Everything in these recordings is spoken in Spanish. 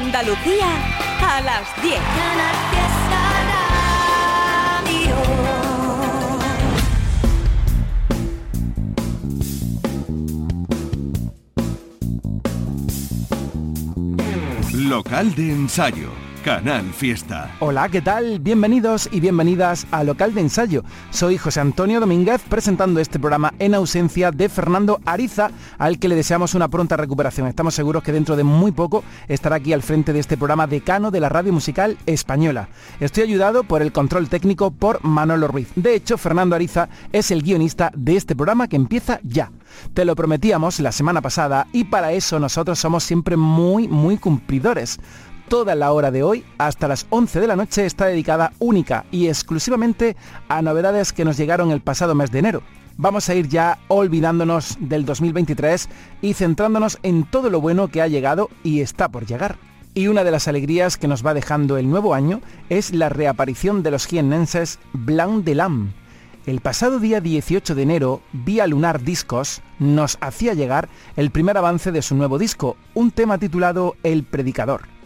Andalucía a las 10. Local de ensayo Canal Fiesta. Hola, ¿qué tal? Bienvenidos y bienvenidas a Local de Ensayo. Soy José Antonio Domínguez presentando este programa en ausencia de Fernando Ariza, al que le deseamos una pronta recuperación. Estamos seguros que dentro de muy poco estará aquí al frente de este programa decano de la radio musical española. Estoy ayudado por el control técnico por Manolo Ruiz. De hecho, Fernando Ariza es el guionista de este programa que empieza ya. Te lo prometíamos la semana pasada y para eso nosotros somos siempre muy, muy cumplidores toda la hora de hoy, hasta las 11 de la noche, está dedicada única y exclusivamente a novedades que nos llegaron el pasado mes de enero. Vamos a ir ya olvidándonos del 2023 y centrándonos en todo lo bueno que ha llegado y está por llegar. Y una de las alegrías que nos va dejando el nuevo año es la reaparición de los jiennenses Blanc de Lam. El pasado día 18 de enero, Vía Lunar Discos nos hacía llegar el primer avance de su nuevo disco, un tema titulado El Predicador.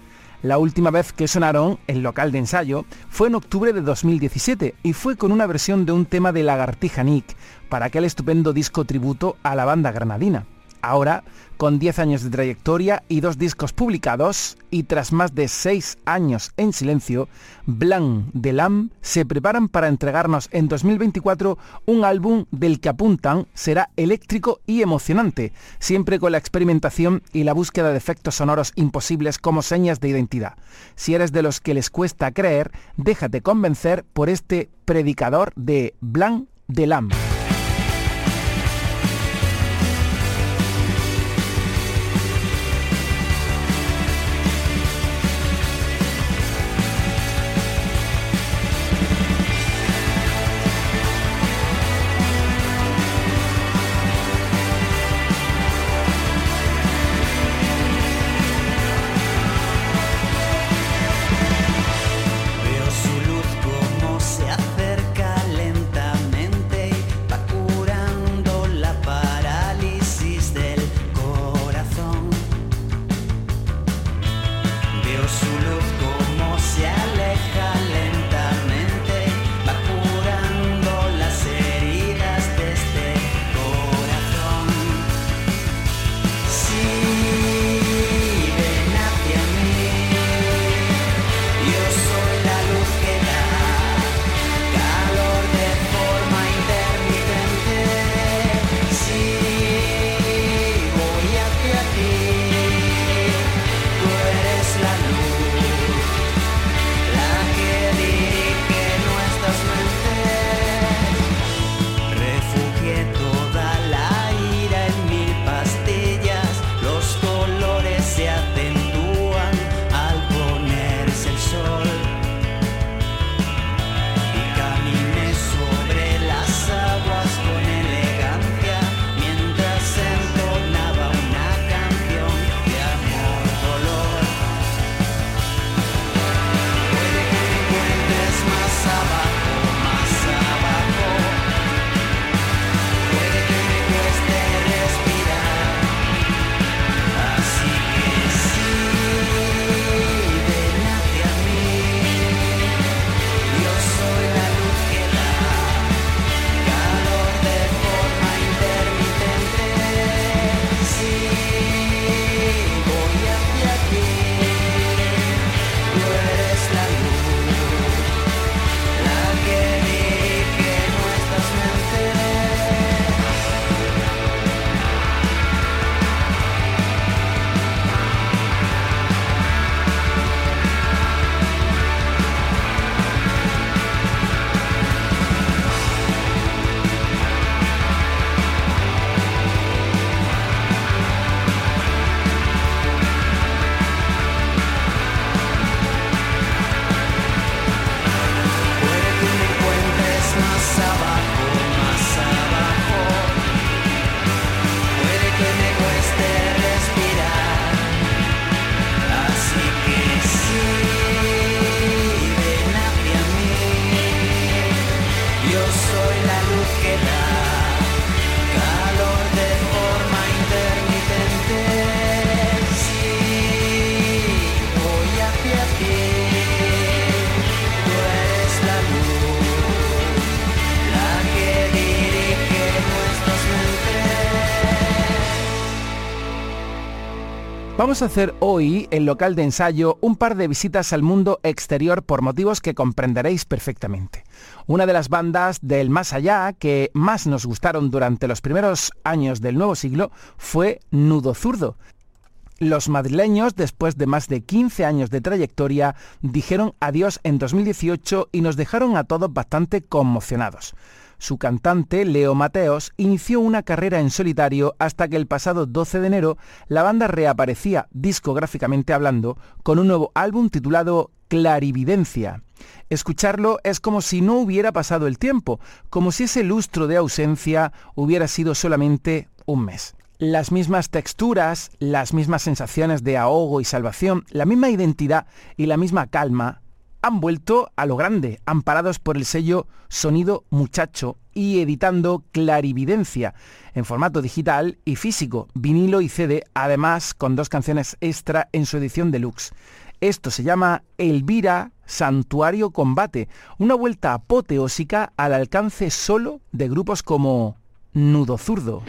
La última vez que sonaron en local de ensayo fue en octubre de 2017 y fue con una versión de un tema de Lagartija Nick para aquel estupendo disco tributo a la banda granadina. Ahora, con 10 años de trayectoria y dos discos publicados, y tras más de 6 años en silencio, Blanc de Lam se preparan para entregarnos en 2024 un álbum del que apuntan será eléctrico y emocionante, siempre con la experimentación y la búsqueda de efectos sonoros imposibles como señas de identidad. Si eres de los que les cuesta creer, déjate convencer por este predicador de Blanc de Lam. Vamos a hacer hoy, en local de ensayo, un par de visitas al mundo exterior por motivos que comprenderéis perfectamente. Una de las bandas del más allá que más nos gustaron durante los primeros años del nuevo siglo fue Nudo Zurdo. Los madrileños, después de más de 15 años de trayectoria, dijeron adiós en 2018 y nos dejaron a todos bastante conmocionados. Su cantante, Leo Mateos, inició una carrera en solitario hasta que el pasado 12 de enero la banda reaparecía, discográficamente hablando, con un nuevo álbum titulado Clarividencia. Escucharlo es como si no hubiera pasado el tiempo, como si ese lustro de ausencia hubiera sido solamente un mes. Las mismas texturas, las mismas sensaciones de ahogo y salvación, la misma identidad y la misma calma han vuelto a lo grande, amparados por el sello Sonido Muchacho y editando Clarividencia en formato digital y físico, vinilo y CD, además con dos canciones extra en su edición deluxe. Esto se llama Elvira Santuario Combate, una vuelta apoteósica al alcance solo de grupos como Nudo Zurdo.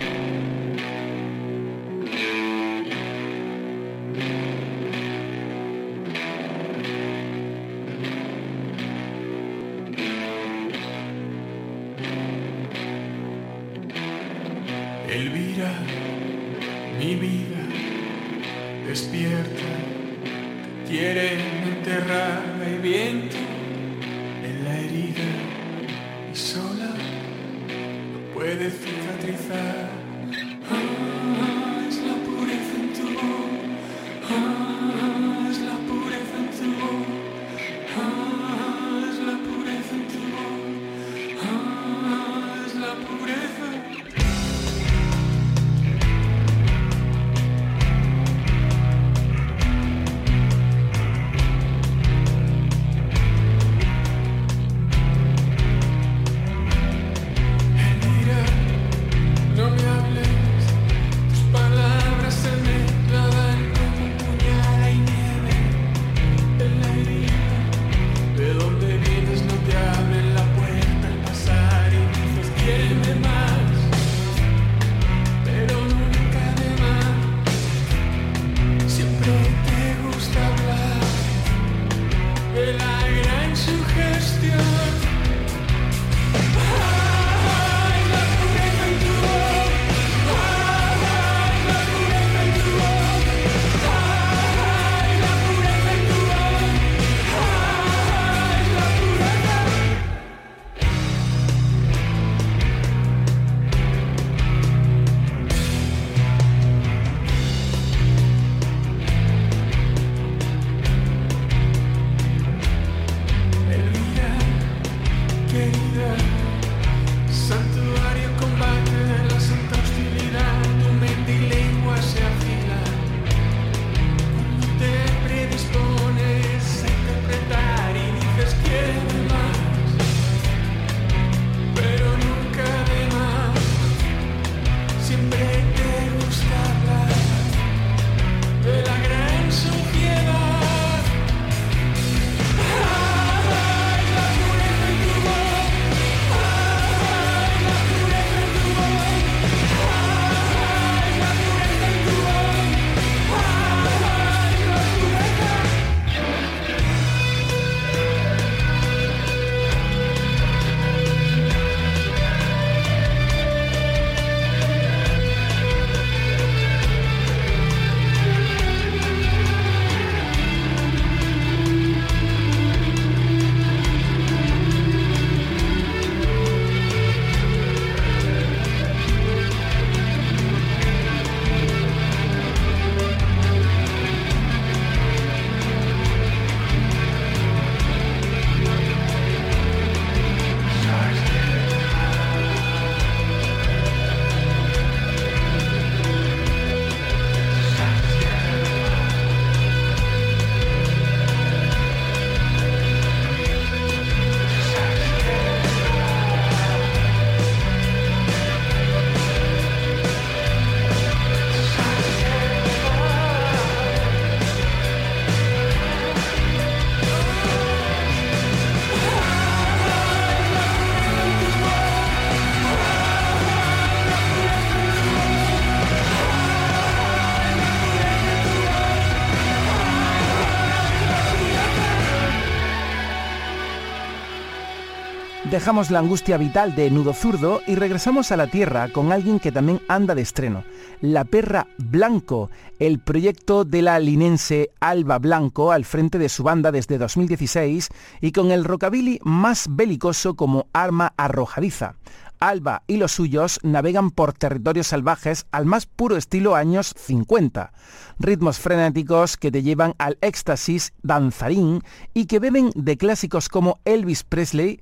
Dejamos la angustia vital de Nudo Zurdo y regresamos a la Tierra con alguien que también anda de estreno. La Perra Blanco, el proyecto de la linense Alba Blanco al frente de su banda desde 2016 y con el rockabilly más belicoso como arma arrojadiza. Alba y los suyos navegan por territorios salvajes al más puro estilo años 50. Ritmos frenéticos que te llevan al éxtasis danzarín y que beben de clásicos como Elvis Presley,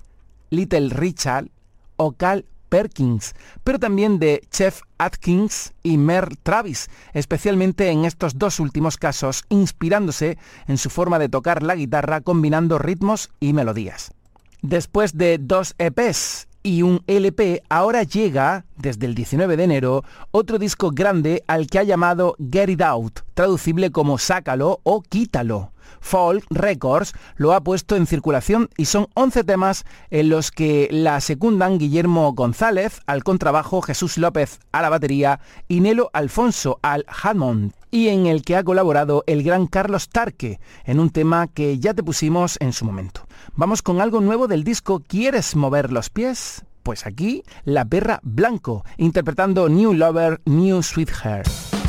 Little Richard o Cal Perkins, pero también de Chef Atkins y Mer Travis, especialmente en estos dos últimos casos, inspirándose en su forma de tocar la guitarra combinando ritmos y melodías. Después de dos EPs y un LP, ahora llega, desde el 19 de enero, otro disco grande al que ha llamado Get It Out, traducible como Sácalo o Quítalo. Folk Records lo ha puesto en circulación y son 11 temas en los que la secundan Guillermo González al contrabajo, Jesús López a la batería y Nelo Alfonso al Hammond y en el que ha colaborado el gran Carlos Tarque en un tema que ya te pusimos en su momento. Vamos con algo nuevo del disco ¿Quieres mover los pies? Pues aquí, La Perra Blanco, interpretando New Lover, New Sweetheart.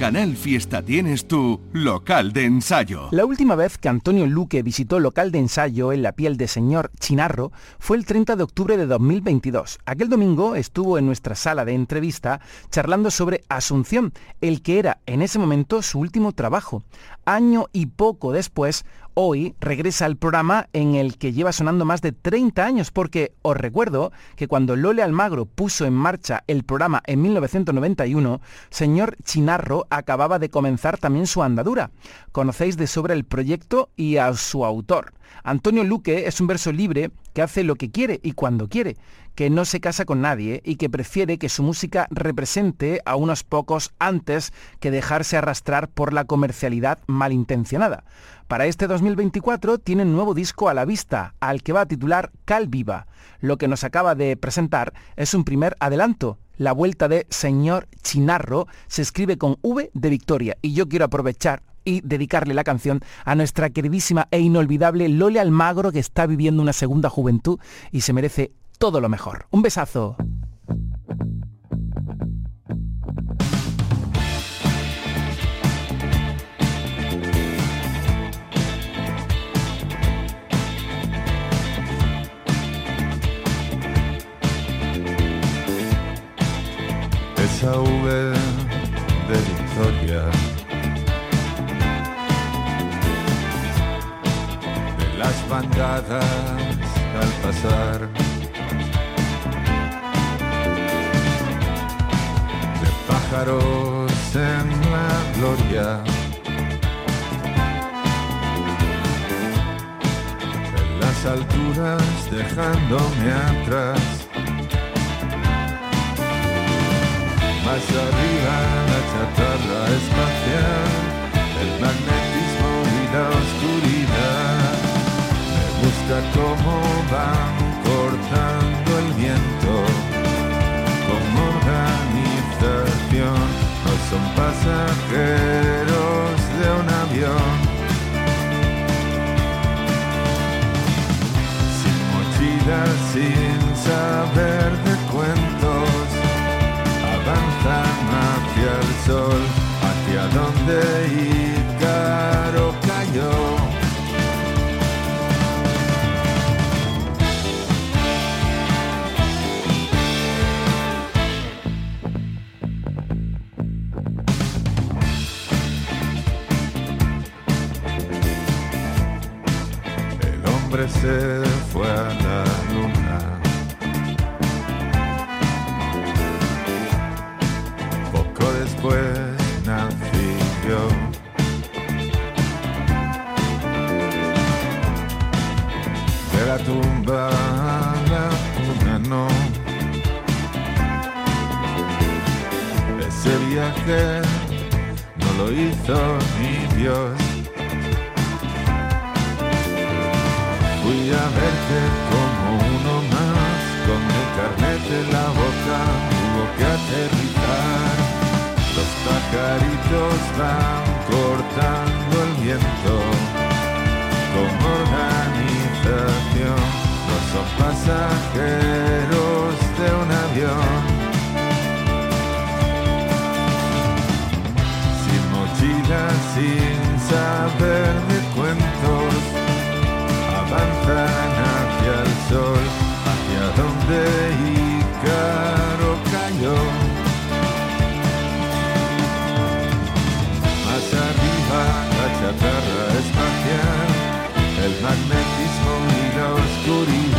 Canal Fiesta tienes tu local de ensayo. La última vez que Antonio Luque visitó local de ensayo en la piel de señor Chinarro fue el 30 de octubre de 2022. Aquel domingo estuvo en nuestra sala de entrevista charlando sobre Asunción, el que era en ese momento su último trabajo. Año y poco después, hoy regresa al programa en el que lleva sonando más de 30 años, porque os recuerdo que cuando Lole Almagro puso en marcha el programa en 1991, señor Chinarro acababa de comenzar también su andadura. Conocéis de sobra el proyecto y a su autor. Antonio Luque es un verso libre que hace lo que quiere y cuando quiere, que no se casa con nadie y que prefiere que su música represente a unos pocos antes que dejarse arrastrar por la comercialidad malintencionada. Para este 2024 tiene un nuevo disco a la vista, al que va a titular Cal Viva. Lo que nos acaba de presentar es un primer adelanto. La vuelta de Señor Chinarro se escribe con V de Victoria y yo quiero aprovechar y dedicarle la canción a nuestra queridísima e inolvidable Lole Almagro que está viviendo una segunda juventud y se merece todo lo mejor. Un besazo. Esa V de victoria de las bandadas al pasar. De pájaros en la gloria. De las alturas dejándome atrás. Arriba la chatarra espacial, el magnetismo y la oscuridad. Me gusta cómo van cortando el viento como organización. No son pasajeros de un avión. Sin mochila, sin saber de sol, hacia donde Ícaro cayó. El en la boca, hubo que aterrizar. Los pajaritos van cortando el viento, como organización, no son pasajeros de un avión. Sin mochila, sin saber de cuentos, avanzan hacia el sol, hacia donde la chatarra espacial, el magnetismo y la oscuridad.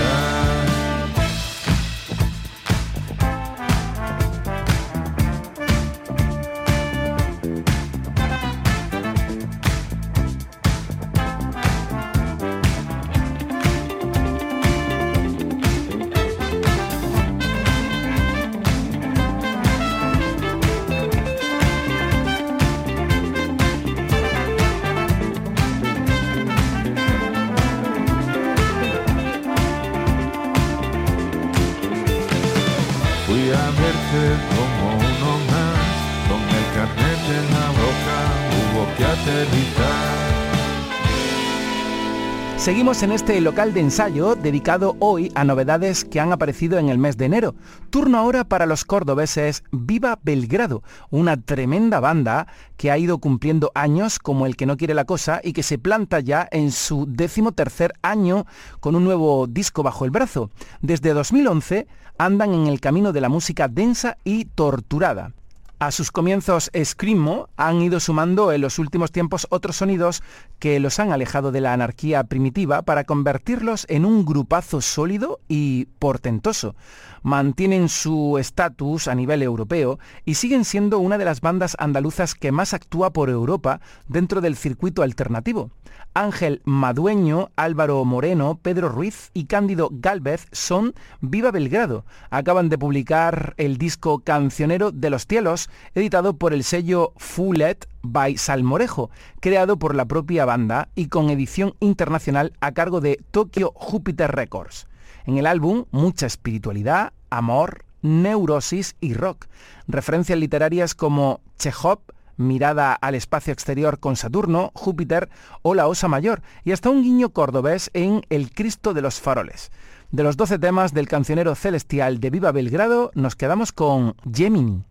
Seguimos en este local de ensayo dedicado hoy a novedades que han aparecido en el mes de enero. Turno ahora para los cordobeses Viva Belgrado, una tremenda banda que ha ido cumpliendo años como el que no quiere la cosa y que se planta ya en su décimo tercer año con un nuevo disco bajo el brazo. Desde 2011 andan en el camino de la música densa y torturada. A sus comienzos Screamo han ido sumando en los últimos tiempos otros sonidos que los han alejado de la anarquía primitiva para convertirlos en un grupazo sólido y portentoso. Mantienen su estatus a nivel europeo y siguen siendo una de las bandas andaluzas que más actúa por Europa dentro del circuito alternativo. Ángel Madueño, Álvaro Moreno, Pedro Ruiz y Cándido Galvez son Viva Belgrado. Acaban de publicar el disco Cancionero de los Cielos, editado por el sello Fullet by Salmorejo, creado por la propia banda y con edición internacional a cargo de Tokyo Jupiter Records. En el álbum, mucha espiritualidad, amor, neurosis y rock. Referencias literarias como Chekhov, mirada al espacio exterior con Saturno, Júpiter o la Osa Mayor, y hasta un guiño cordobés en El Cristo de los Faroles. De los 12 temas del cancionero celestial de Viva Belgrado, nos quedamos con Gemini.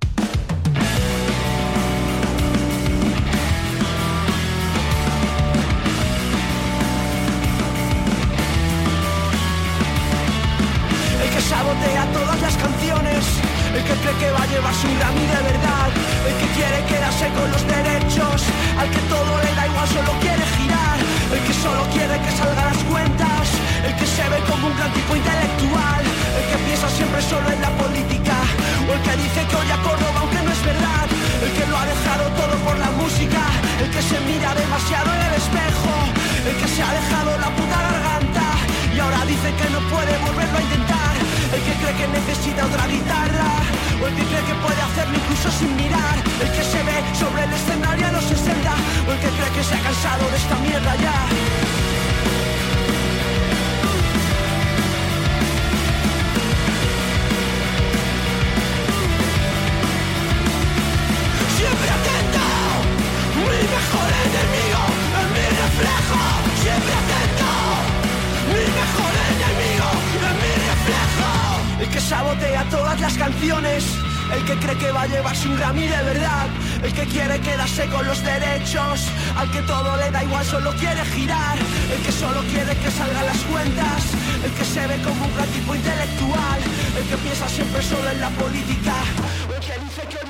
Que sabotea todas las canciones, el que cree que va a llevar su Grammy de verdad, el que quiere quedarse con los derechos, al que todo le da igual, solo quiere girar, el que solo quiere que salgan las cuentas, el que se ve como un gran tipo intelectual, el que piensa siempre solo en la política, o el que dice que oye a Córdoba aunque no es verdad, el que lo ha dejado todo por la música, el que se mira demasiado en el espejo, el que se ha dejado la puta garganta. Y ahora que necesita otra guitarra o el que cree que puede hacerlo incluso sin mirar. El que se ve sobre el escenario a los 60 o el que cree que se ha cansado de esta mierda ya. Llevarse un Grammy de verdad. El que quiere quedarse con los derechos Al que todo le da igual, solo quiere girar. El que solo quiere que salgan las cuentas El que se ve como un gran tipo intelectual. El que piensa siempre solo en la política. El que dice que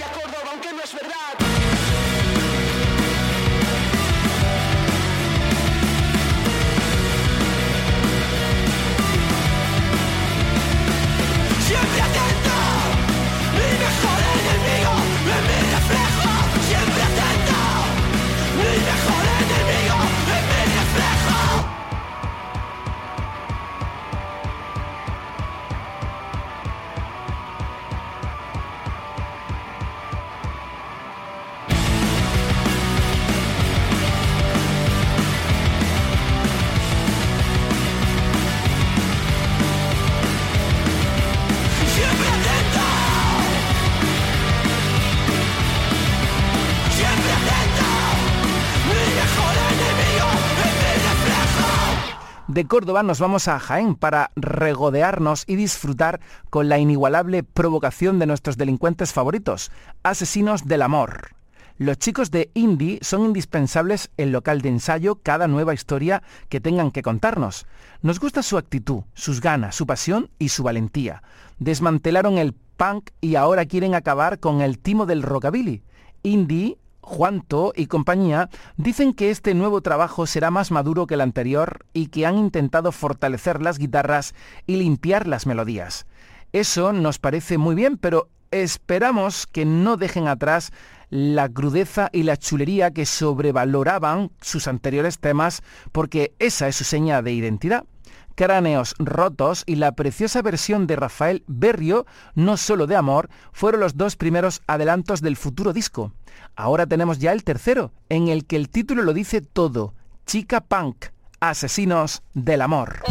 De Córdoba nos vamos a Jaén para regodearnos y disfrutar con la inigualable provocación de nuestros delincuentes favoritos, asesinos del amor. Los chicos de Indie son indispensables en local de ensayo cada nueva historia que tengan que contarnos. Nos gusta su actitud, sus ganas, su pasión y su valentía. Desmantelaron el punk y ahora quieren acabar con el timo del rockabilly. Indie Juanto y compañía dicen que este nuevo trabajo será más maduro que el anterior y que han intentado fortalecer las guitarras y limpiar las melodías. Eso nos parece muy bien, pero esperamos que no dejen atrás la crudeza y la chulería que sobrevaloraban sus anteriores temas porque esa es su seña de identidad. Cráneos rotos y la preciosa versión de Rafael Berrio, no solo de amor, fueron los dos primeros adelantos del futuro disco. Ahora tenemos ya el tercero, en el que el título lo dice todo, Chica Punk, Asesinos del Amor.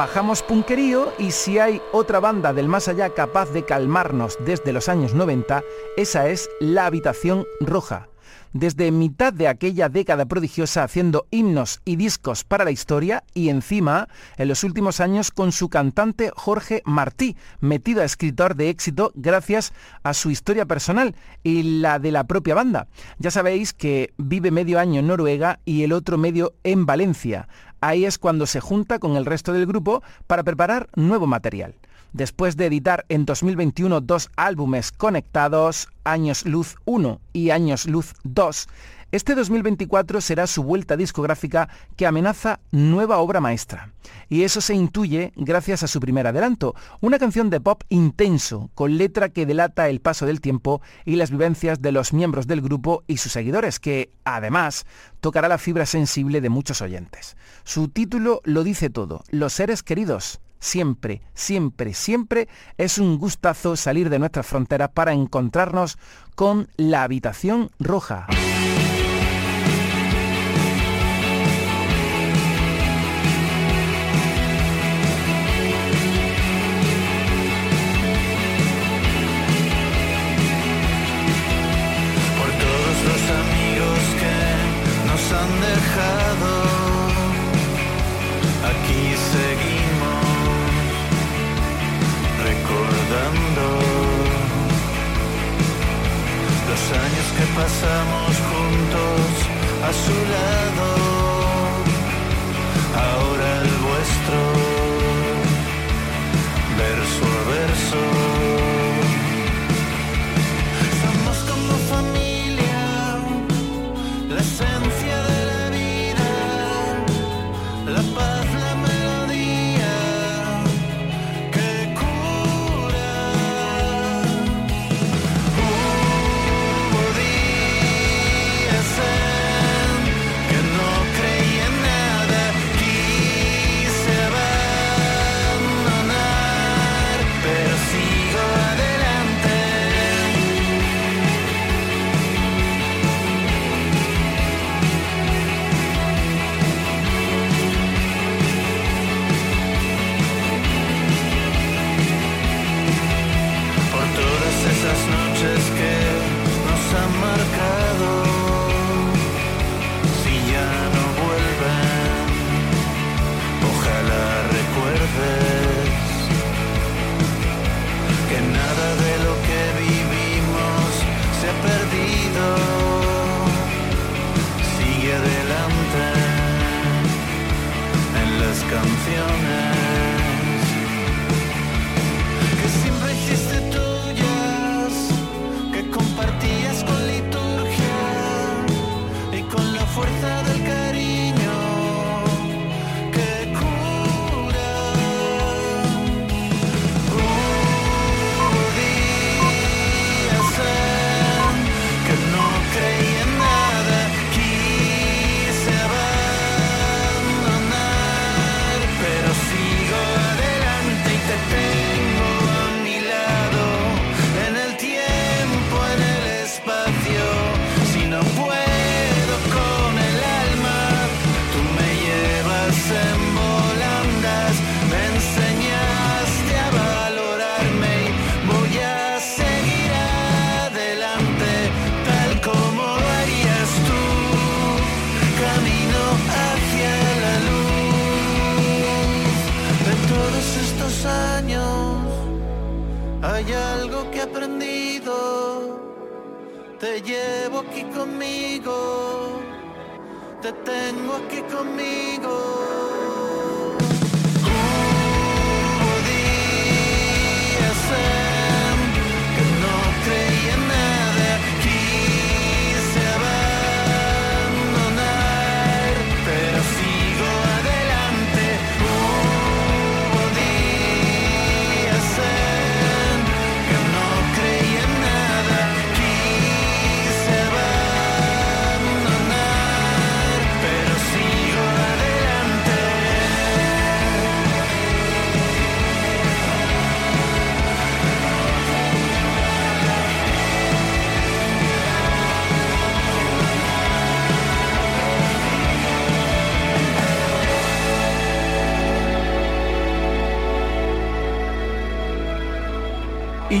Bajamos punquerío y si hay otra banda del más allá capaz de calmarnos desde los años 90, esa es La Habitación Roja. Desde mitad de aquella década prodigiosa haciendo himnos y discos para la historia y encima, en los últimos años, con su cantante Jorge Martí, metido a escritor de éxito gracias a su historia personal y la de la propia banda. Ya sabéis que vive medio año en Noruega y el otro medio en Valencia. Ahí es cuando se junta con el resto del grupo para preparar nuevo material. Después de editar en 2021 dos álbumes conectados, Años Luz 1 y Años Luz 2, este 2024 será su vuelta discográfica que amenaza nueva obra maestra. Y eso se intuye gracias a su primer adelanto, una canción de pop intenso, con letra que delata el paso del tiempo y las vivencias de los miembros del grupo y sus seguidores, que, además, tocará la fibra sensible de muchos oyentes. Su título lo dice todo, Los seres queridos. Siempre, siempre, siempre es un gustazo salir de nuestras fronteras para encontrarnos con la habitación roja. Pasamos juntos a su lado, ahora el vuestro,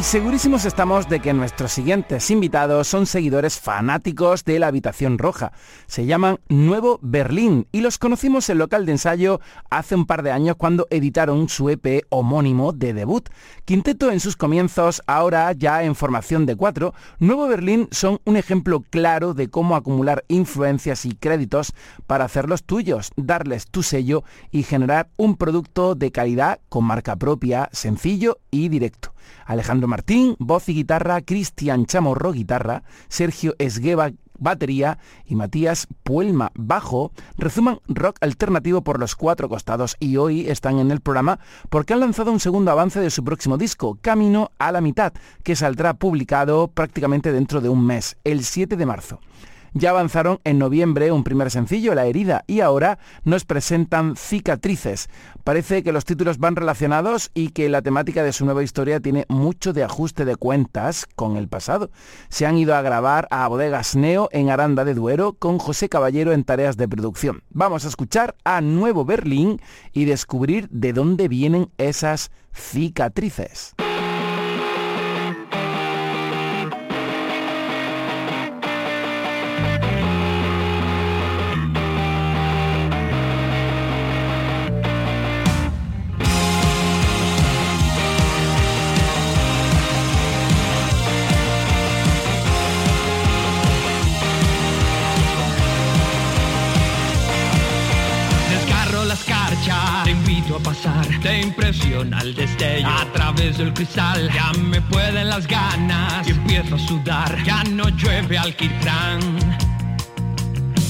Y segurísimos estamos de que nuestros siguientes invitados son seguidores fanáticos de la Habitación Roja. Se llaman Nuevo Berlín y los conocimos en local de ensayo hace un par de años cuando editaron su EP homónimo de debut. Quinteto en sus comienzos, ahora ya en formación de cuatro, Nuevo Berlín son un ejemplo claro de cómo acumular influencias y créditos para hacerlos tuyos, darles tu sello y generar un producto de calidad con marca propia, sencillo y directo. Alejandro Martín, voz y guitarra, Cristian Chamorro, guitarra, Sergio Esgueva, batería y Matías Puelma bajo resuman rock alternativo por los cuatro costados y hoy están en el programa porque han lanzado un segundo avance de su próximo disco, Camino a la mitad, que saldrá publicado prácticamente dentro de un mes, el 7 de marzo. Ya avanzaron en noviembre un primer sencillo, La herida, y ahora nos presentan Cicatrices. Parece que los títulos van relacionados y que la temática de su nueva historia tiene mucho de ajuste de cuentas con el pasado. Se han ido a grabar a Bodegas Neo en Aranda de Duero con José Caballero en tareas de producción. Vamos a escuchar a Nuevo Berlín y descubrir de dónde vienen esas cicatrices. Te impresiona el destello a través del cristal. Ya me pueden las ganas y empiezo a sudar. Ya no llueve alquitrán.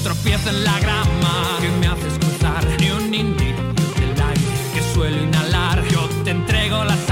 Tropiezo en la grama que me haces cruzar. Ni un indicio del aire que suelo inhalar. Yo te entrego las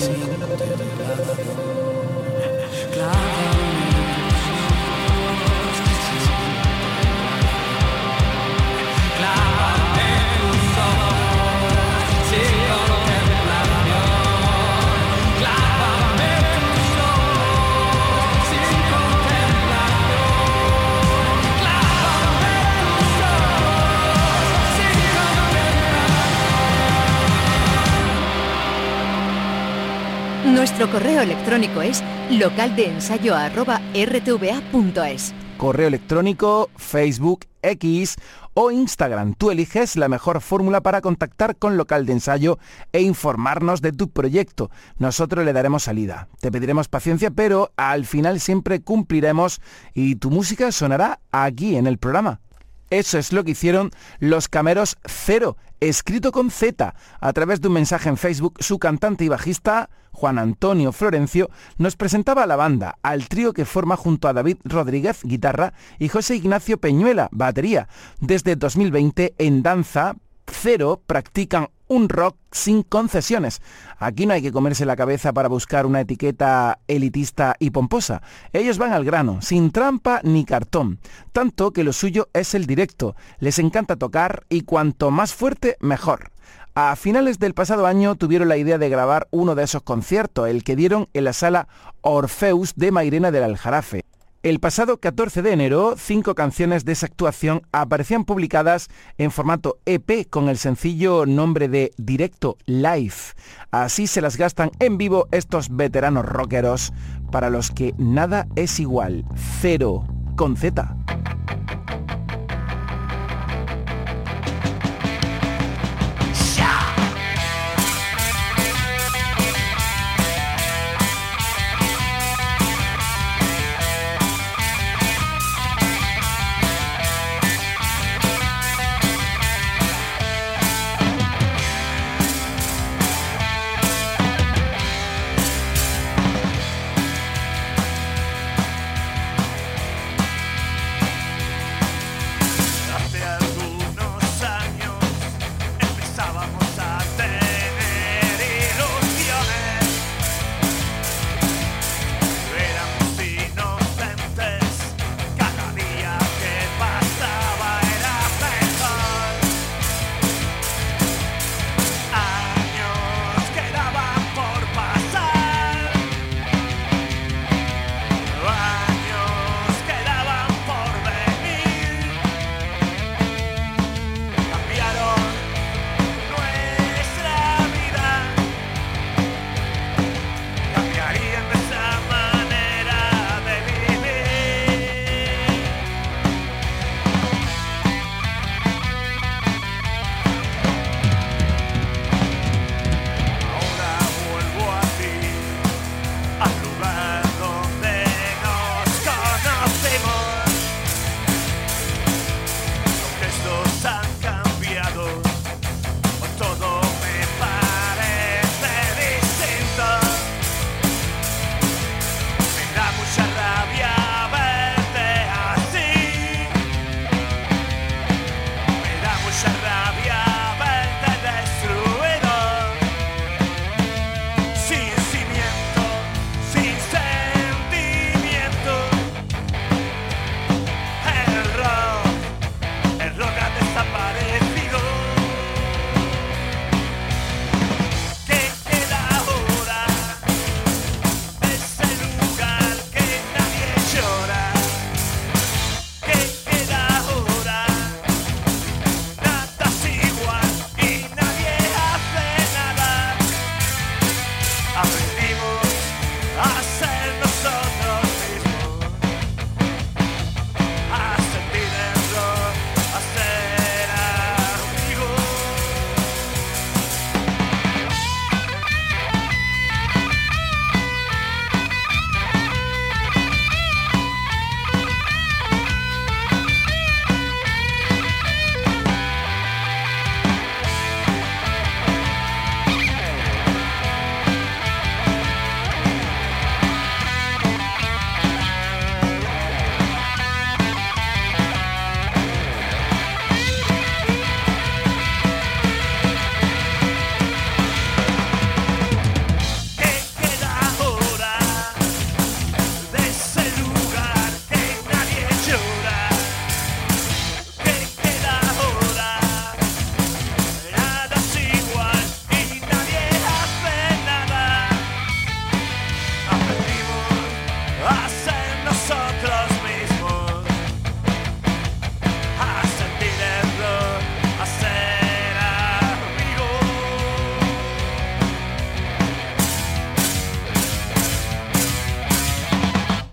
食べてるね。Correo electrónico es localdeensayo@rtva.es. Correo electrónico, Facebook, X o Instagram. Tú eliges la mejor fórmula para contactar con local de ensayo e informarnos de tu proyecto. Nosotros le daremos salida. Te pediremos paciencia, pero al final siempre cumpliremos y tu música sonará aquí en el programa. Eso es lo que hicieron los Cameros Cero, escrito con Z. A través de un mensaje en Facebook, su cantante y bajista, Juan Antonio Florencio, nos presentaba a la banda, al trío que forma junto a David Rodríguez, guitarra, y José Ignacio Peñuela, batería. Desde 2020, en Danza Cero practican un rock sin concesiones. Aquí no hay que comerse la cabeza para buscar una etiqueta elitista y pomposa. Ellos van al grano, sin trampa ni cartón. Tanto que lo suyo es el directo. Les encanta tocar y cuanto más fuerte, mejor. A finales del pasado año tuvieron la idea de grabar uno de esos conciertos, el que dieron en la sala Orfeus de Mairena del Aljarafe. El pasado 14 de enero, cinco canciones de esa actuación aparecían publicadas en formato EP con el sencillo nombre de Directo Live. Así se las gastan en vivo estos veteranos rockeros para los que nada es igual. Cero con Z.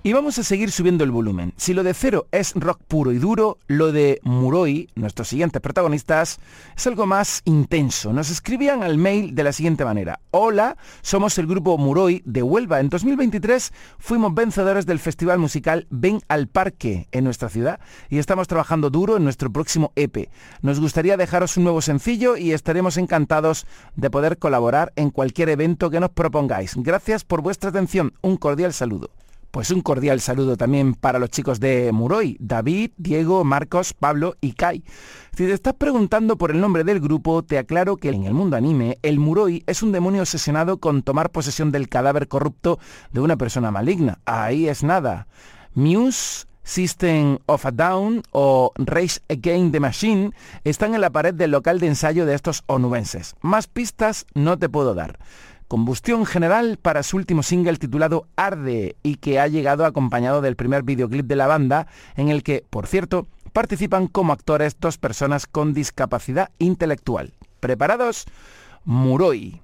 Y vamos a seguir subiendo el volumen. Si lo de cero es rock puro y duro, lo de Muroi, nuestros siguientes protagonistas, es algo más intenso. Nos escribían al mail de la siguiente manera. Hola, somos el grupo Muroi de Huelva. En 2023 fuimos vencedores del festival musical Ven al Parque en nuestra ciudad y estamos trabajando duro en nuestro próximo EP. Nos gustaría dejaros un nuevo sencillo y estaremos encantados de poder colaborar en cualquier evento que nos propongáis. Gracias por vuestra atención. Un cordial saludo. Pues un cordial saludo también para los chicos de Muroi, David, Diego, Marcos, Pablo y Kai. Si te estás preguntando por el nombre del grupo, te aclaro que en el mundo anime, el Muroi es un demonio obsesionado con tomar posesión del cadáver corrupto de una persona maligna. Ahí es nada. Muse, System of a Down o Race Again the Machine están en la pared del local de ensayo de estos onubenses. Más pistas no te puedo dar. Combustión General para su último single titulado Arde y que ha llegado acompañado del primer videoclip de la banda en el que, por cierto, participan como actores dos personas con discapacidad intelectual. ¿Preparados? Muroi.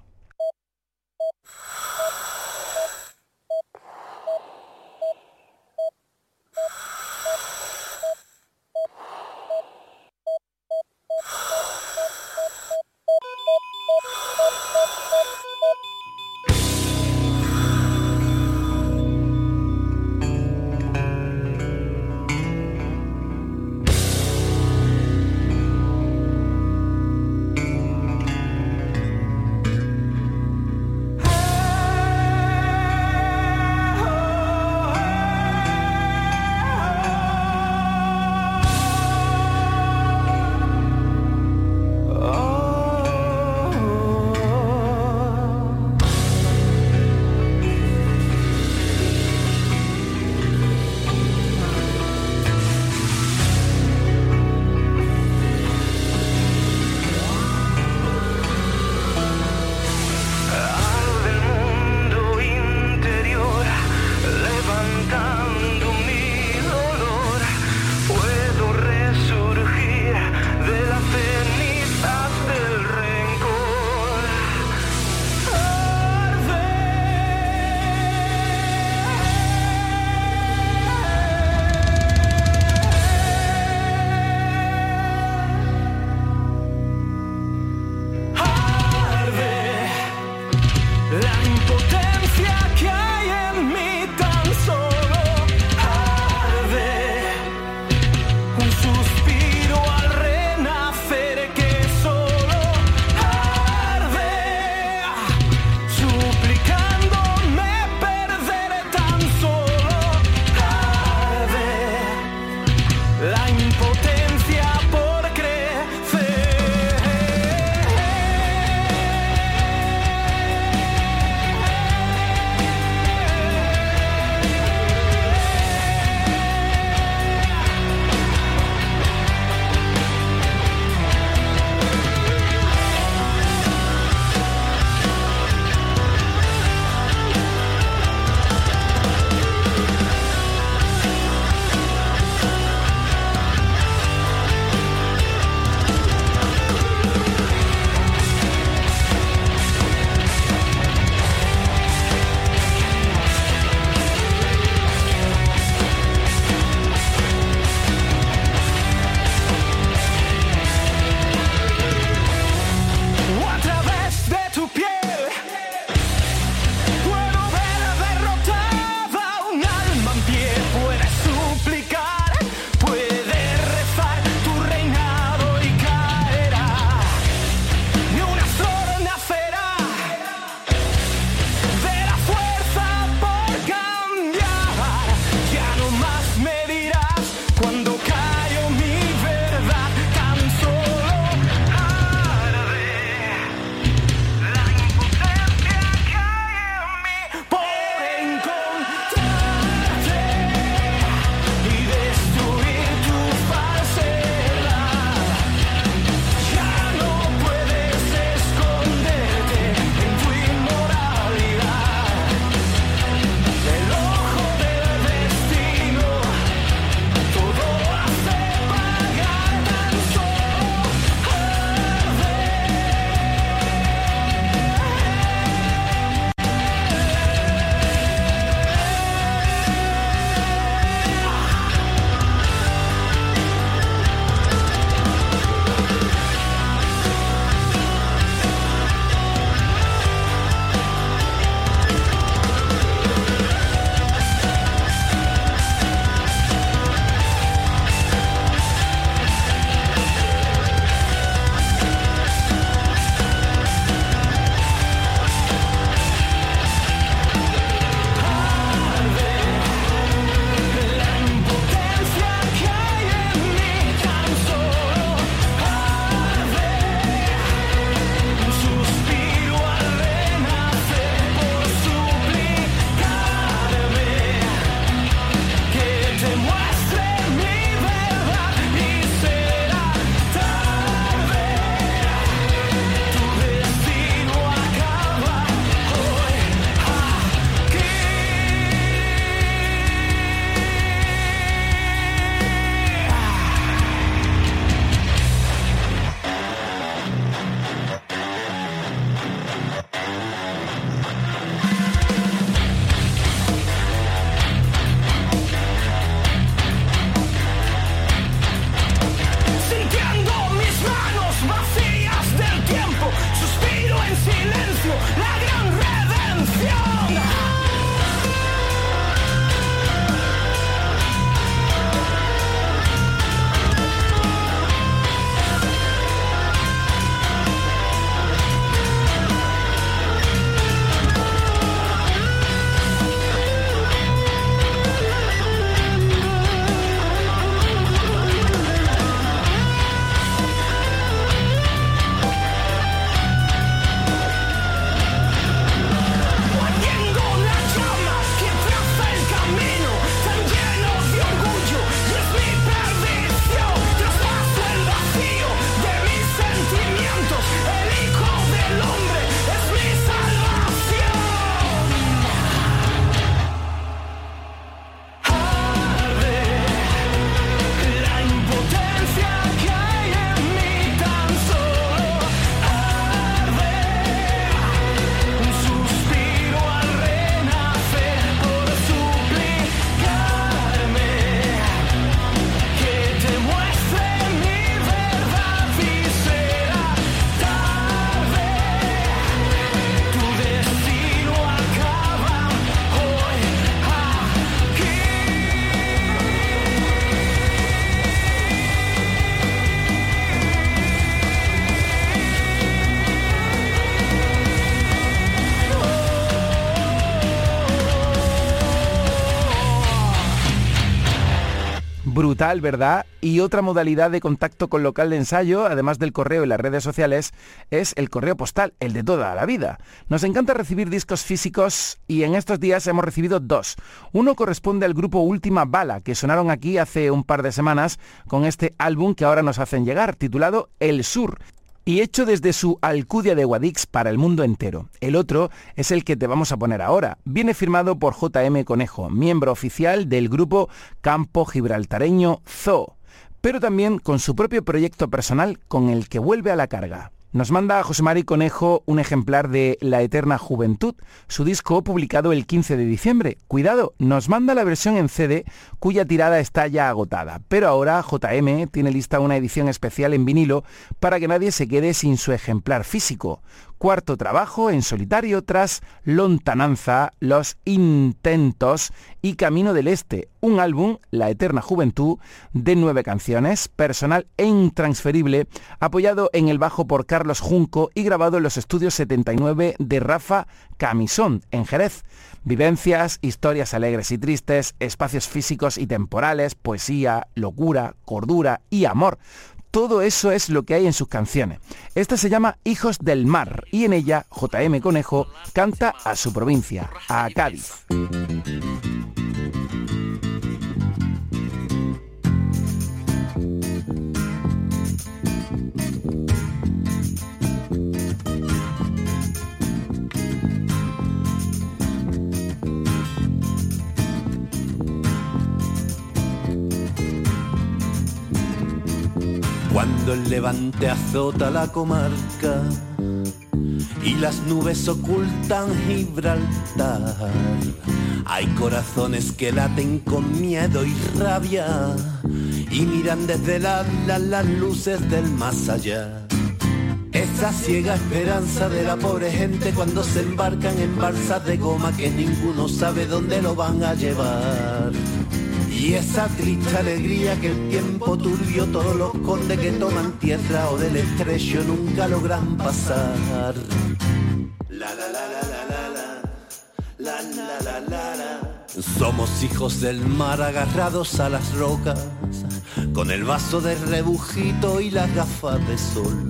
¿Verdad? Y otra modalidad de contacto con local de ensayo, además del correo y las redes sociales, es el correo postal, el de toda la vida. Nos encanta recibir discos físicos y en estos días hemos recibido dos. Uno corresponde al grupo Última Bala, que sonaron aquí hace un par de semanas con este álbum que ahora nos hacen llegar, titulado El Sur y hecho desde su Alcudia de Guadix para el mundo entero. El otro es el que te vamos a poner ahora. Viene firmado por JM Conejo, miembro oficial del grupo Campo Gibraltareño Zoo, pero también con su propio proyecto personal con el que vuelve a la carga. Nos manda José Mari Conejo un ejemplar de La Eterna Juventud, su disco publicado el 15 de diciembre. Cuidado, nos manda la versión en CD cuya tirada está ya agotada, pero ahora JM tiene lista una edición especial en vinilo para que nadie se quede sin su ejemplar físico cuarto trabajo en solitario tras Lontananza, Los Intentos y Camino del Este, un álbum, La Eterna Juventud, de nueve canciones, personal e intransferible, apoyado en el bajo por Carlos Junco y grabado en los estudios 79 de Rafa Camisón, en Jerez. Vivencias, historias alegres y tristes, espacios físicos y temporales, poesía, locura, cordura y amor todo eso es lo que hay en sus canciones. Esta se llama Hijos del Mar y en ella JM Conejo canta a su provincia, a Cádiz. Cuando el levante azota la comarca y las nubes ocultan Gibraltar, hay corazones que laten con miedo y rabia y miran desde la, las luces del más allá. Esa ciega esperanza de la pobre gente cuando se embarcan en balsas de goma que ninguno sabe dónde lo van a llevar. Y esa triste alegría que el tiempo turbio todos los condes que toman tierra o del estrecho nunca logran pasar. La la la la la la la la la la Somos hijos del mar agarrados a las rocas, con el vaso de rebujito y las gafas de sol.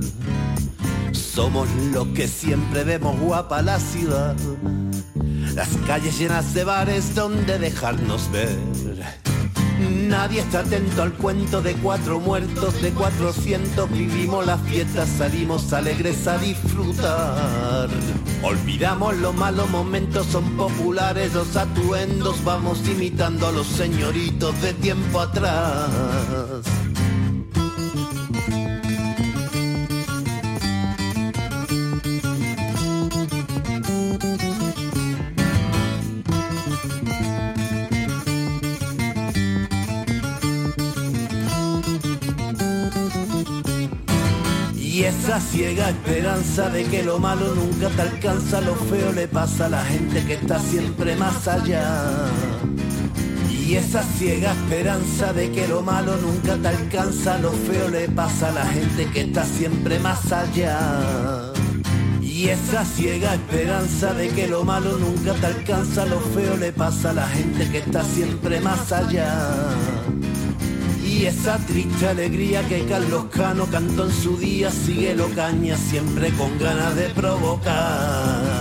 Somos los que siempre vemos guapa la ciudad, las calles llenas de bares donde dejarnos ver Nadie está atento al cuento de cuatro muertos, de cuatrocientos vivimos las fiestas, salimos alegres a disfrutar. Olvidamos los malos momentos, son populares los atuendos, vamos imitando a los señoritos de tiempo atrás. Esa ciega esperanza de que lo malo nunca te alcanza, lo feo le pasa a la gente que está siempre más allá. Y esa ciega esperanza de que lo malo nunca te alcanza, lo feo le pasa a la gente que está siempre más allá. Y esa ciega esperanza de que lo malo nunca te alcanza, lo feo le pasa a la gente que está siempre más allá. Y esa triste alegría que Carlos Cano cantó en su día sigue lo caña siempre con ganas de provocar.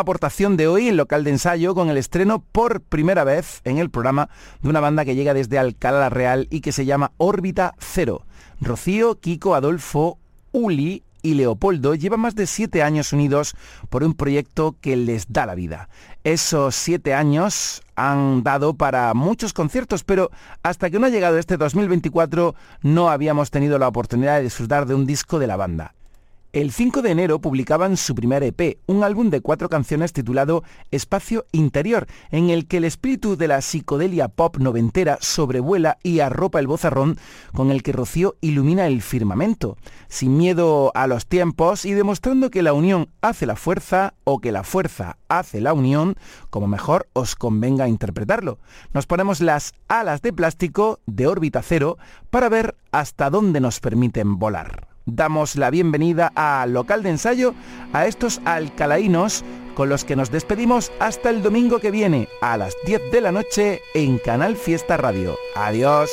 Aportación de hoy en local de ensayo con el estreno por primera vez en el programa de una banda que llega desde Alcalá la Real y que se llama Órbita Cero. Rocío, Kiko, Adolfo, Uli y Leopoldo llevan más de siete años unidos por un proyecto que les da la vida. Esos siete años han dado para muchos conciertos, pero hasta que no ha llegado este 2024 no habíamos tenido la oportunidad de disfrutar de un disco de la banda. El 5 de enero publicaban su primer EP, un álbum de cuatro canciones titulado Espacio Interior, en el que el espíritu de la psicodelia pop noventera sobrevuela y arropa el bozarrón con el que Rocío ilumina el firmamento, sin miedo a los tiempos y demostrando que la unión hace la fuerza o que la fuerza hace la unión, como mejor os convenga interpretarlo. Nos ponemos las alas de plástico de órbita cero para ver hasta dónde nos permiten volar damos la bienvenida a local de ensayo a estos alcalaínos con los que nos despedimos hasta el domingo que viene a las 10 de la noche en Canal Fiesta Radio. Adiós.